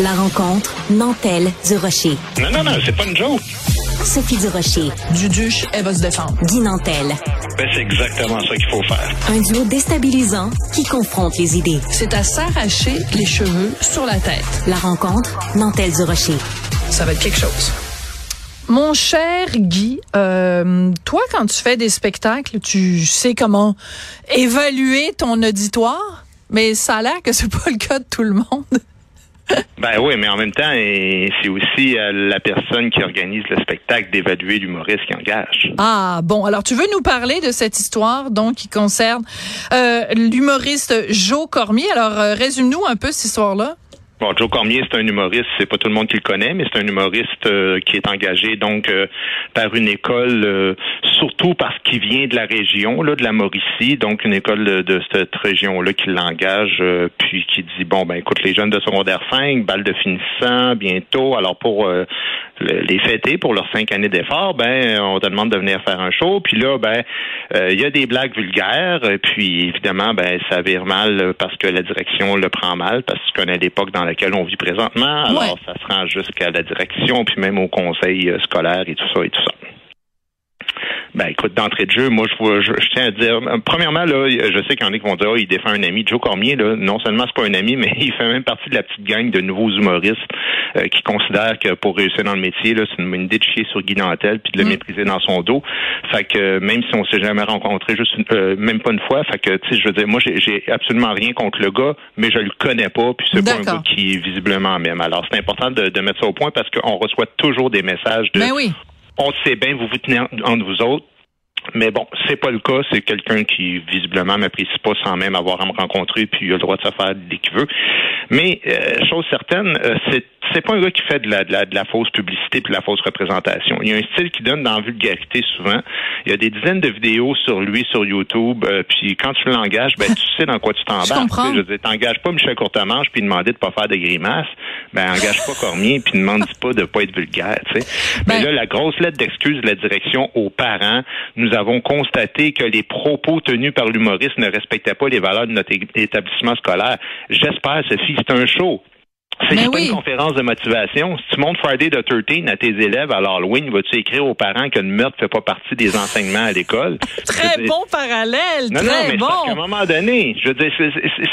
La rencontre Nantel du Rocher. Non, non, non, c'est pas une joke. Sophie du Rocher. Duduche, elle va se défendre. Guy Nantel. Ben, c'est exactement ça qu'il faut faire. Un duo déstabilisant qui confronte les idées. C'est à s'arracher les cheveux sur la tête. La rencontre Nantel du Rocher. Ça va être quelque chose. Mon cher Guy, euh, toi, quand tu fais des spectacles, tu sais comment évaluer ton auditoire, mais ça a l'air que c'est pas le cas de tout le monde. Ben oui, mais en même temps, c'est aussi à la personne qui organise le spectacle d'évaluer l'humoriste qui engage. Ah bon, alors tu veux nous parler de cette histoire donc qui concerne euh, l'humoriste Joe Cormier. Alors euh, résume-nous un peu cette histoire-là. Bon, Joe Cormier, c'est un humoriste, c'est pas tout le monde qui le connaît, mais c'est un humoriste euh, qui est engagé donc euh, par une école, euh, surtout parce qu'il vient de la région, là, de la Mauricie, donc une école de, cette région-là qui l'engage, puis qui dit bon ben écoute, les jeunes de secondaire 5, balle de finissant bientôt, alors pour les fêter pour leurs cinq années d'effort, ben on te demande de venir faire un show, puis là ben il y a des blagues vulgaires, puis évidemment ben ça vire mal parce que la direction le prend mal parce que tu connais l'époque dans laquelle on vit présentement. Alors, ça se rend jusqu'à la direction, puis même au conseil euh, scolaire et tout ça et tout ça. Ben écoute, d'entrée de jeu, moi je, je, je tiens à dire, euh, premièrement là, je sais qu'il y en a qui vont dire, oh, il défend un ami. Joe Cormier là, non seulement c'est pas un ami, mais il fait même partie de la petite gang de nouveaux humoristes euh, qui considèrent que pour réussir dans le métier, là, c'est une, idée de chier sur Guy Nantel puis de le mm. mépriser dans son dos. Fait que même si on s'est jamais rencontré, juste euh, même pas une fois, fait que tu sais, je veux dire, moi j'ai absolument rien contre le gars, mais je le connais pas, puis c'est pas un gars qui est visiblement même. Alors c'est important de, de, mettre ça au point parce qu'on reçoit toujours des messages de ben oui on sait bien, vous vous tenez entre vous autres. Mais bon, c'est pas le cas. C'est quelqu'un qui visiblement m'apprécie pas sans même avoir à me rencontrer, puis il a le droit de se faire dès qu'il veut. Mais euh, chose certaine, euh, c'est c'est pas un gars qui fait de la, de la, de la fausse publicité puis de la fausse représentation. Il y a un style qui donne dans la vulgarité souvent. Il y a des dizaines de vidéos sur lui sur YouTube. Euh, puis quand tu l'engages, ben tu sais dans quoi tu t'embarques. Je veux dire, t'engages pas Michel Courtemanche puis demander de pas faire de grimaces. Ben engage pas Cormier puis demande pas de pas être vulgaire. Tu sais. Mais ben là, la grosse lettre d'excuse de la direction aux parents, nous avons constaté que les propos tenus par l'humoriste ne respectaient pas les valeurs de notre établissement scolaire. J'espère, Sophie, c'est un show. C'est pas une conférence de motivation. Si tu montres Friday the 13 à tes élèves à l'Halloween, vas-tu écrire aux parents que le meurtre fait pas partie des enseignements à l'école? très bon parallèle, non, très non, mais bon. À un moment donné, je veux dire,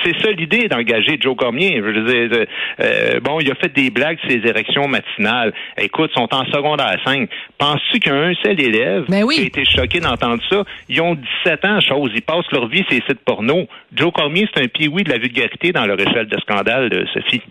c'est ça l'idée d'engager Joe Cormier. Je veux dire, euh, bon, il a fait des blagues sur ses érections matinales. Écoute, ils sont en secondaire 5. Penses-tu qu'un seul élève qui a été choqué d'entendre ça? Ils ont 17 ans, chose. Ils passent leur vie sur les sites porno? Joe Cormier, c'est un pioui de la vulgarité dans leur échelle de scandale, de Sophie.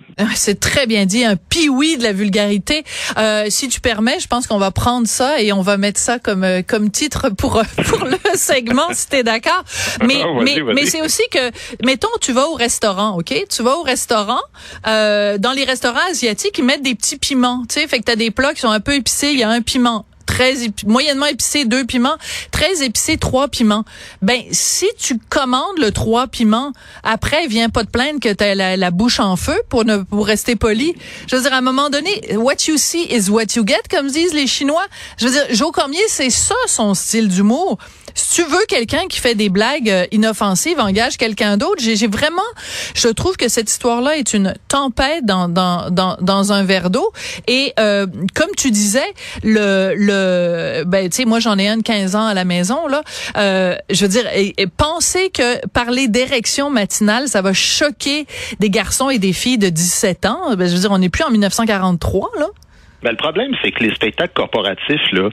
C'est très bien dit, un pioui de la vulgarité. Euh, si tu permets, je pense qu'on va prendre ça et on va mettre ça comme euh, comme titre pour euh, pour le segment, si t'es d'accord. Mais ah, mais mais c'est aussi que, mettons, tu vas au restaurant, ok? Tu vas au restaurant. Euh, dans les restaurants asiatiques, ils mettent des petits piments, tu sais, fait que t'as des plats qui sont un peu épicés. Il y a un piment très moyennement épicé, deux piments, très épicé, trois piments. Ben, si tu commandes le trois piments, après, viens pas te plaindre que t'as la, la bouche en feu pour ne, pour rester poli. Je veux dire, à un moment donné, what you see is what you get, comme disent les Chinois. Je veux dire, Joe Cormier, c'est ça son style d'humour si tu veux quelqu'un qui fait des blagues euh, inoffensives, engage quelqu'un d'autre. J'ai vraiment, je trouve que cette histoire-là est une tempête dans dans dans, dans un verre d'eau. Et euh, comme tu disais, le le ben tu sais moi j'en ai un de 15 ans à la maison là. Euh, je veux dire, et, penser que parler d'érection matinale, ça va choquer des garçons et des filles de 17 ans. Ben, je veux dire, on n'est plus en 1943 là. Ben, le problème, c'est que les spectacles corporatifs, là,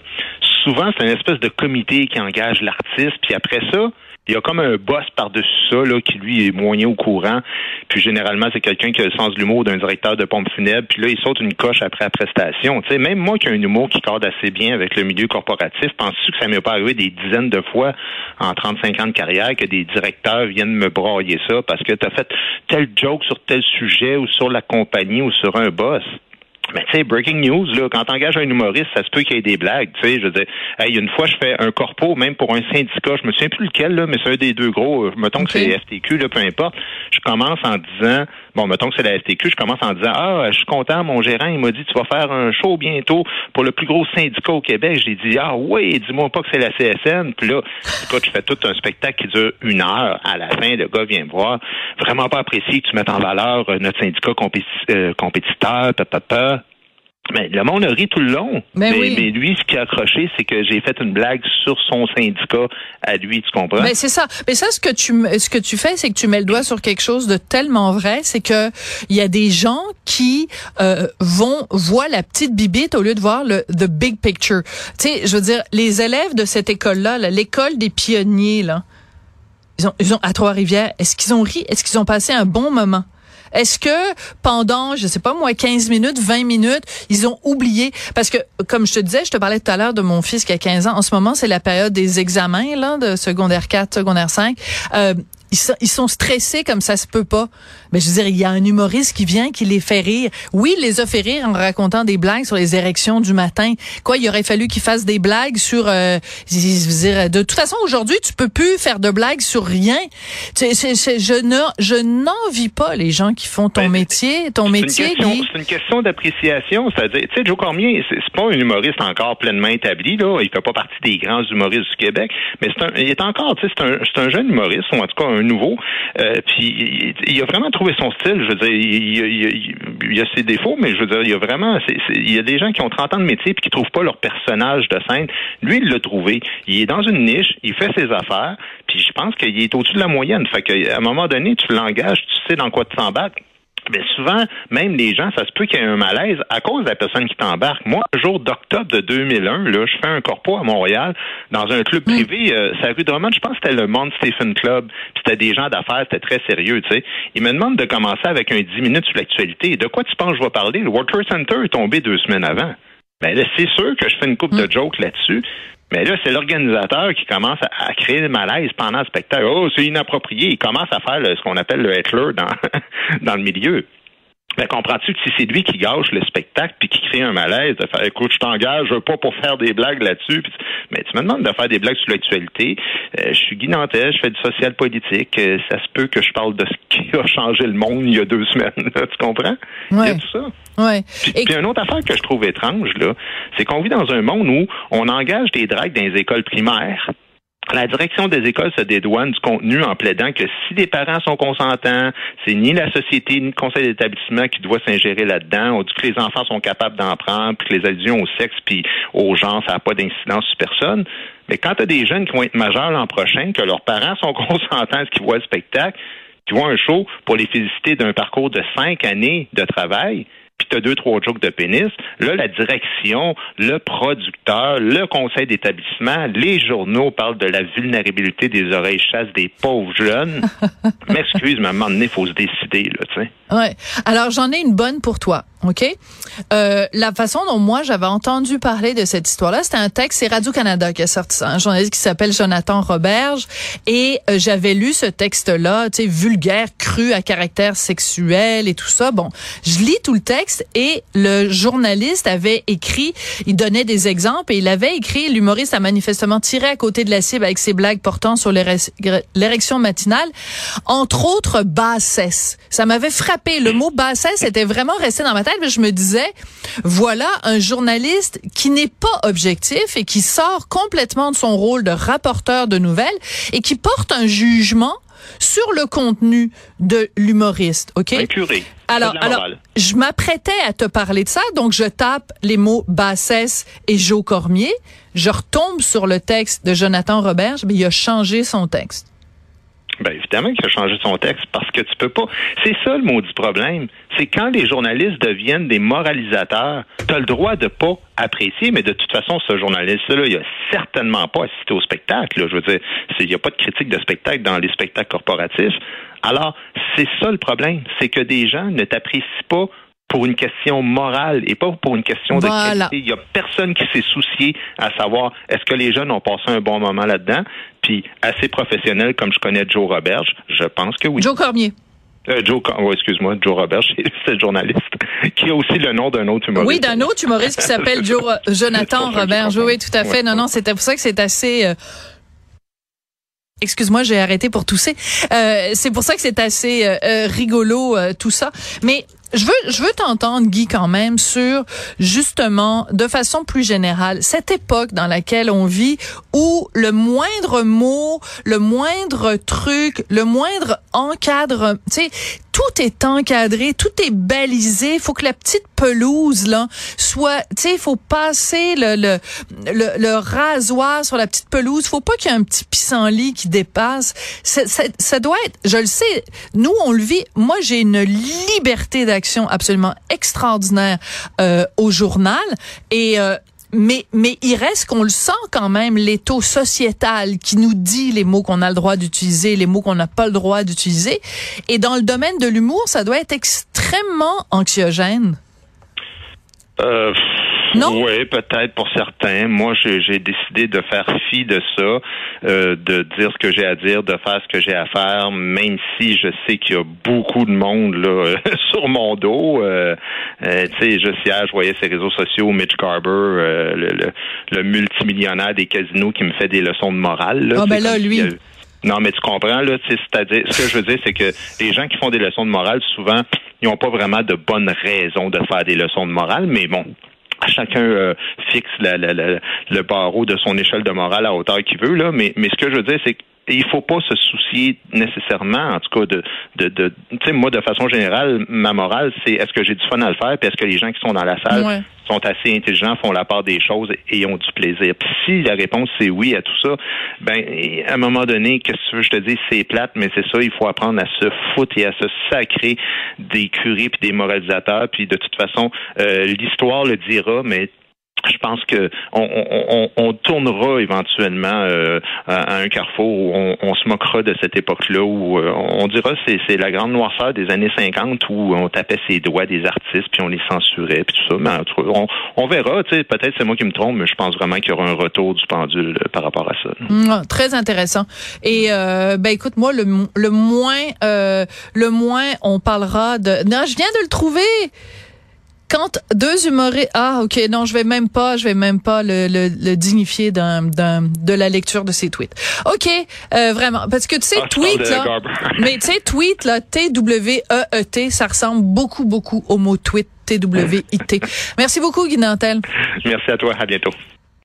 souvent, c'est une espèce de comité qui engage l'artiste, puis après ça, il y a comme un boss par-dessus ça, là, qui lui est moyen au courant. Puis généralement, c'est quelqu'un qui a le sens de l'humour d'un directeur de pompe funèbre. Puis là, il saute une coche après la prestation. Sais, même moi qui ai un humour qui corde assez bien avec le milieu corporatif, penses-tu que ça m'est pas arrivé des dizaines de fois en 35 ans de carrière que des directeurs viennent me brailler ça parce que tu as fait tel joke sur tel sujet ou sur la compagnie ou sur un boss? Mais tu sais, breaking news, là, quand t'engages un humoriste, ça se peut qu'il y ait des blagues. Tu sais, je veux dire, hey, une fois, je fais un corpo, même pour un syndicat, je me souviens plus lequel, là, mais c'est un des deux gros. Euh, mettons que c'est FTQ, là, peu importe. Je commence en disant, bon, mettons que c'est la STQ, je commence en disant, ah, je suis content, mon gérant, il m'a dit, tu vas faire un show bientôt pour le plus gros syndicat au Québec. J'ai dit, ah oui, dis-moi pas que c'est la CSN. Puis là, écoute, je fais tout un spectacle qui dure une heure. À la fin, le gars vient me voir, vraiment pas apprécié que tu mettes en valeur euh, notre syndicat euh, compétiteur, papa, mais le monde a ri tout le long. Ben mais, mais, lui, ce qui a accroché, c'est que j'ai fait une blague sur son syndicat à lui, tu comprends? Mais ben, c'est ça. Mais ça, ce que tu ce que tu fais, c'est que tu mets le doigt sur quelque chose de tellement vrai, c'est que il y a des gens qui euh, vont voir la petite bibite au lieu de voir le the big picture. Tu sais, je veux dire, les élèves de cette école-là, l'école des pionniers, là, ils ont, ils ont à Trois-Rivières, est-ce qu'ils ont ri? Est-ce qu'ils ont passé un bon moment? Est-ce que pendant, je sais pas moi, 15 minutes, 20 minutes, ils ont oublié? Parce que comme je te disais, je te parlais tout à l'heure de mon fils qui a 15 ans. En ce moment, c'est la période des examens là de secondaire 4, secondaire 5. Euh, ils sont, ils sont stressés comme ça se peut pas. Mais je veux dire, il y a un humoriste qui vient, qui les fait rire. Oui, il les a fait rire en racontant des blagues sur les érections du matin. Quoi, il aurait fallu qu'il fasse des blagues sur. Euh, je veux dire, de toute façon, aujourd'hui, tu peux plus faire de blagues sur rien. Je ne, je n'envie pas les gens qui font ton ben, métier, ton métier. C'est une question d'appréciation. C'est-à-dire, tu sais, Joe Cormier, c'est, pas un humoriste encore pleinement établi là. Il fait pas partie des grands humoristes du Québec, mais c'est un, il est encore, tu sais, c'est un, c'est un jeune humoriste ou en tout cas un nouveau. Euh, puis il, a vraiment trouvé son style. Je veux dire, il, y a ses défauts, mais je veux dire, il y a vraiment, il y a des gens qui ont 30 ans de métier puis qui trouvent pas leur personnage de scène. Lui, il l'a trouvé. Il est dans une niche, il fait ses affaires, puis je pense qu'il est au-dessus de la moyenne. Fait qu'à un moment donné, tu l'engages, tu sais dans quoi tu t'embarques. Mais souvent, même les gens, ça se peut qu'il y ait un malaise à cause de la personne qui t'embarque. Moi, le jour d'octobre de 2001, là, je fais un corpo à Montréal dans un club privé, euh, c'est rue Drummond, je pense que c'était le Mount Stephen Club. C'était des gens d'affaires, c'était très sérieux, tu sais. Ils me demandent de commencer avec un 10 minutes sur l'actualité. De quoi tu penses que je vais parler? Le Worker Center est tombé deux semaines avant. Ben là, c'est sûr que je fais une coupe de mm. jokes là-dessus. Mais là, c'est l'organisateur qui commence à, créer le malaise pendant le spectacle. Oh, c'est inapproprié. Il commence à faire ce qu'on appelle le Hitler dans, dans le milieu. Ben, comprends-tu que si c'est lui qui gâche le spectacle puis qui crée un malaise, de faire écoute, je t'engage pas pour faire des blagues là-dessus, mais tu me demandes de faire des blagues sur l'actualité. Euh, je suis Guy Nantel, je fais du social politique. Euh, ça se peut que je parle de ce qui a changé le monde il y a deux semaines. tu comprends? Ouais. Il y a tout ça. Ouais. Puis, une autre affaire que je trouve étrange, là, c'est qu'on vit dans un monde où on engage des dragues dans les écoles primaires la direction des écoles se dédouane du contenu en plaidant que si les parents sont consentants, c'est ni la société ni le conseil d'établissement qui doit s'ingérer là-dedans. On dit que les enfants sont capables d'en prendre, puis que les allusions au sexe puis au genre, ça n'a pas d'incidence sur personne. Mais quand tu des jeunes qui vont être majeurs l'an prochain, que leurs parents sont consentants à ce qu'ils voient le spectacle, qui voient un show pour les féliciter d'un parcours de cinq années de travail, puis tu as deux, trois jokes de pénis, là, la direction, le producteur, le conseil d'établissement, les journaux parlent de la vulnérabilité des oreilles chasses des pauvres jeunes. M'excuse, mais à un moment donné, il faut se décider, là, tu sais. Ouais. Alors, j'en ai une bonne pour toi. OK? Euh, la façon dont moi j'avais entendu parler de cette histoire-là, c'était un texte, c'est Radio-Canada qui a sorti ça, un journaliste qui s'appelle Jonathan Roberge, et euh, j'avais lu ce texte-là, tu sais, vulgaire, cru, à caractère sexuel et tout ça. Bon, je lis tout le texte et le journaliste avait écrit, il donnait des exemples et il avait écrit, l'humoriste a manifestement tiré à côté de la cible avec ses blagues portant sur l'érection matinale, entre autres bassesse. Ça m'avait frappé. Le mot bassesse était vraiment resté dans ma tête je me disais, voilà un journaliste qui n'est pas objectif et qui sort complètement de son rôle de rapporteur de nouvelles et qui porte un jugement sur le contenu de l'humoriste, OK? Alors, alors, je m'apprêtais à te parler de ça, donc je tape les mots bassesse et Joe Cormier. Je retombe sur le texte de Jonathan Roberge, mais il a changé son texte. Ben évidemment qu'il a changé son texte parce que tu peux pas. C'est ça le maudit problème. C'est quand les journalistes deviennent des moralisateurs, tu le droit de pas apprécier, mais de toute façon, ce journaliste-là, il a certainement pas assisté au spectacle. Je veux dire, il n'y a pas de critique de spectacle dans les spectacles corporatifs. Alors, c'est ça le problème, c'est que des gens ne t'apprécient pas pour une question morale et pas pour une question de qualité. Il n'y a personne qui s'est soucié à savoir est-ce que les jeunes ont passé un bon moment là-dedans. Puis assez professionnel comme je connais Joe Roberge, je pense que oui. Joe Cormier. Euh, Joe, oh, excuse-moi, Joe Roberge, c'est le journaliste, qui a aussi le nom d'un autre humoriste. Oui, d'un autre humoriste qui s'appelle Joe, Jonathan Roberge. Oui, tout à fait. Non, non, c'était pour ça que c'est assez. Euh, Excuse-moi, j'ai arrêté pour tousser. Euh, c'est pour ça que c'est assez euh, euh, rigolo tout ça. Mais je veux, je veux t'entendre, Guy, quand même, sur justement, de façon plus générale, cette époque dans laquelle on vit où le moindre mot, le moindre truc, le moindre encadre, tu sais, tout est encadré, tout est balisé. Faut que la petite pelouse là soit, tu sais, faut passer le, le, le, le, rasoir sur la petite pelouse. Faut pas qu'il y ait un petit pissenlit qui dépasse. Ça, ça, ça, doit être, je le sais, nous on le vit. Moi j'ai une liberté d'action absolument extraordinaire euh, au journal et euh, mais, mais il reste qu'on le sent quand même, l'étau sociétal qui nous dit les mots qu'on a le droit d'utiliser, les mots qu'on n'a pas le droit d'utiliser. Et dans le domaine de l'humour, ça doit être extrêmement anxiogène. Euh, non? Oui, peut-être pour certains. Moi, j'ai décidé de faire fi de ça, euh, de dire ce que j'ai à dire, de faire ce que j'ai à faire, même si je sais qu'il y a beaucoup de monde là sur mon dos. Euh, euh, tu sais, je hier, je voyais ces réseaux sociaux, Mitch Garber, euh, le, le, multimillionnaire des casinos, qui me fait des leçons de morale. Là, ah ben là, lui. Non, mais tu comprends, là, c'est-à-dire, ce que je veux dire, c'est que les gens qui font des leçons de morale, souvent, ils n'ont pas vraiment de bonnes raisons de faire des leçons de morale, mais bon, chacun euh, fixe le barreau de son échelle de morale à hauteur qu'il veut là. Mais mais ce que je veux dire c'est il faut pas se soucier nécessairement, en tout cas, de, de, de tu sais, moi, de façon générale, ma morale, c'est est-ce que j'ai du fun à le faire, puis est-ce que les gens qui sont dans la salle sont assez intelligents, font la part des choses et ont du plaisir. Puis si la réponse c'est oui à tout ça, ben à un moment donné, qu'est-ce que tu veux je te dis, c'est plate, mais c'est ça, il faut apprendre à se foutre et à se sacrer des curés puis des moralisateurs. Puis de toute façon, euh, l'histoire le dira, mais je pense que on, tournera éventuellement euh, à, un carrefour où on, se moquera de cette époque-là où euh, on dira c'est c'est la grande noirceur des années 50 où on tapait ses doigts des artistes puis on les censurait puis tout ça. Mais on, on verra. Peut-être c'est moi qui me trompe, mais je pense vraiment qu'il y aura un retour du pendule euh, par rapport à ça. Mmh, très intéressant. Et ben écoute moi le, le moins le moins on parlera de. Non, je viens de le trouver quand deux humoristes, ah ok, non, je vais même pas, je vais même pas le, le, dignifier d'un, d'un, de la lecture de ses tweets. Ok, euh, vraiment, parce que tu sais, ah, tweet là, mais tu sais, tweet là, T W E E T, ça ressemble beaucoup beaucoup au mot tweet, T W I T. Merci beaucoup, Guy Nantel. Merci à toi, à bientôt.